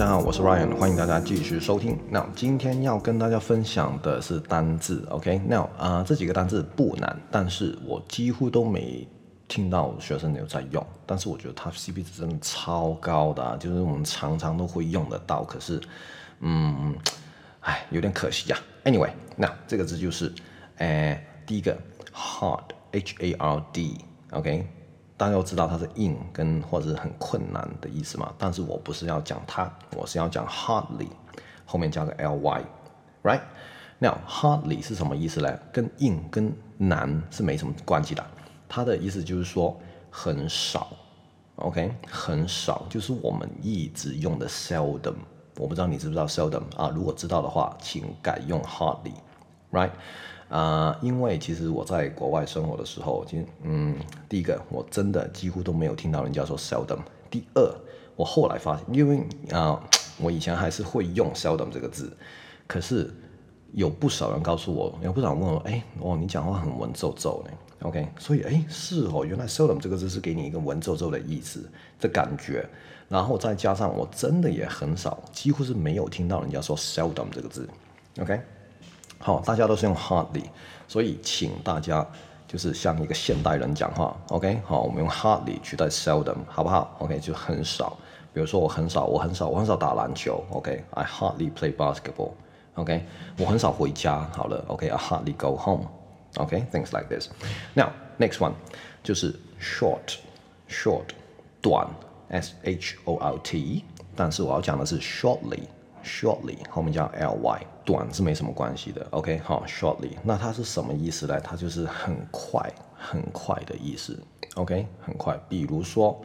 大家好，我是 Ryan，欢迎大家继续收听。那今天要跟大家分享的是单字，OK？那啊、这几个单字不难，但是我几乎都没听到学生有在用。但是我觉得它 CP 值真的超高的、啊，就是我们常常都会用得到。可是，嗯，哎，有点可惜呀、啊。Anyway，那这个字就是，呃，第一个 hard，H A R D，OK？大家都知道它是硬跟或者是很困难的意思嘛，但是我不是要讲它，我是要讲 hardly，后面加个 ly，right？那 hardly 是什么意思呢？跟硬跟难是没什么关系的，它的意思就是说很少，OK？很少，就是我们一直用的 seldom，我不知道你知不知道 seldom 啊？如果知道的话，请改用 hardly Right，啊、因为其实我在国外生活的时候，其实嗯，第一个我真的几乎都没有听到人家说 seldom。第二，我后来发现，因为啊、我以前还是会用 seldom 这个字，可是有不少人告诉我，有不少人问我，哎，哦，你讲话很文绉绉呢。OK，所以哎，是哦，原来 seldom 这个字是给你一个文绉绉的意思的感觉，然后再加上我真的也很少，几乎是没有听到人家说 seldom 这个字。OK。好，大家都是用 hardly，所以请大家就是像一个现代人讲话，OK？好，我们用 hardly 取代 seldom，好不好？OK？就很少，比如说我很少，我很少，我很少打篮球，OK？I hardly play basketball，OK？我很少回家，好了，OK？I hardly go home，OK？Things like this。Now next one 就是 short，short 短，S H O R T，但是我要讲的是 shortly。 Shortly 后面加 ly，短是没什么关系的。OK，好，shortly，那它是什么意思呢？它就是很快、很快的意思。OK，很快。比如说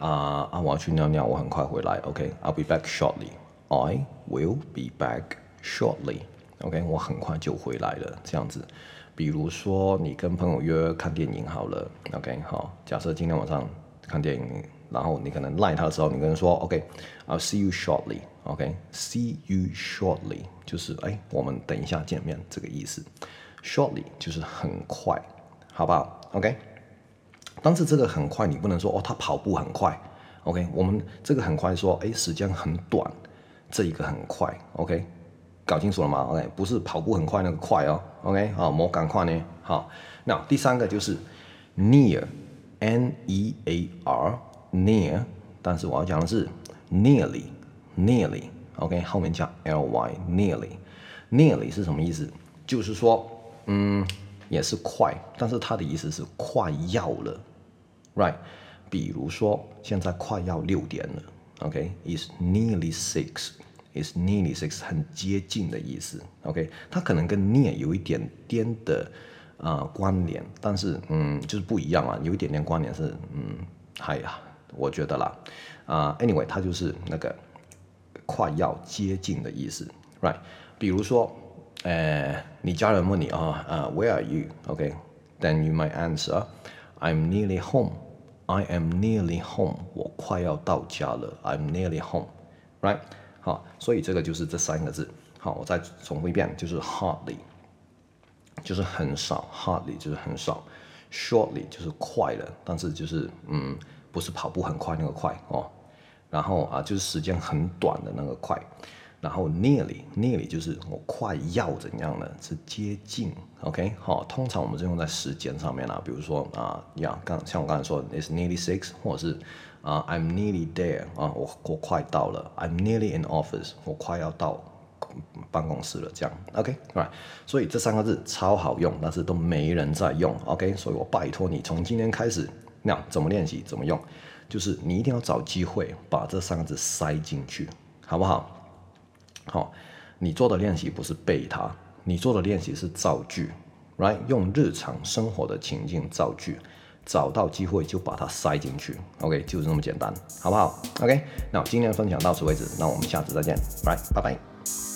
啊啊，我要去尿尿，我很快回来。OK，I'll be back shortly。I will be back shortly。OK，我很快就回来了。这样子。比如说你跟朋友约看电影好了。OK，好，假设今天晚上看电影。然后你可能赖他的时候，你跟人说，OK，I'll see you shortly，OK，see you shortly，就是哎，我们等一下见面这个意思。Shortly 就是很快，好不好？OK，但是这个很快你不能说哦，他跑步很快，OK，我们这个很快说，哎，时间很短，这一个很快，OK，搞清楚了吗？OK，不是跑步很快那个快哦，OK，好，莫赶快呢，好，那第三个就是 near，N E A R。near，但是我要讲的是 nearly，nearly，OK，、后面加 ly，nearly，nearly 是什么意思？就是说，嗯，也是快，但是它的意思是快要了，right？比如说现在快要六点了，OK，is、nearly six，is nearly six，很接近的意思，OK？它可能跟 near 有一点点的啊、呃、关联，但是嗯，就是不一样啊，有一点点关联是嗯，嗨呀。我觉得啦，啊、，anyway，它就是那个快要接近的意思，right？比如说，呃，你家人问你啊，呃、，where are you？OK，then、you might answer，I'm nearly home。I am nearly home。我快要到家了。I'm nearly home，right？好，所以这个就是这三个字。好，我再重复一遍，就是 hardly，就是很少；hardly 就是很少；shortly 就是快了，但是就是嗯。不是跑步很快那个快哦，然后啊就是时间很短的那个快，然后 nearly nearly 就是我快要怎样呢，是接近，OK？好，通常我们是用在时间上面啦，比如说啊呀，刚像我刚才说，it's nearly six，或者是啊 I'm nearly there 啊，我我快到了，I'm nearly in office，我快要到办公室了，这样，OK，right，所以这三个字超好用，但是都没人在用，OK，所以我拜托你从今天开始。那怎么练习？怎么用？就是你一定要找机会把这三个字塞进去，好不好？好，你做的练习不是背它，你做的练习是造句，right？用日常生活的情境造句，找到机会就把它塞进去，OK？就是这么简单，好不好？OK？那今天分享到此为止，那我们下次再见，right？拜拜。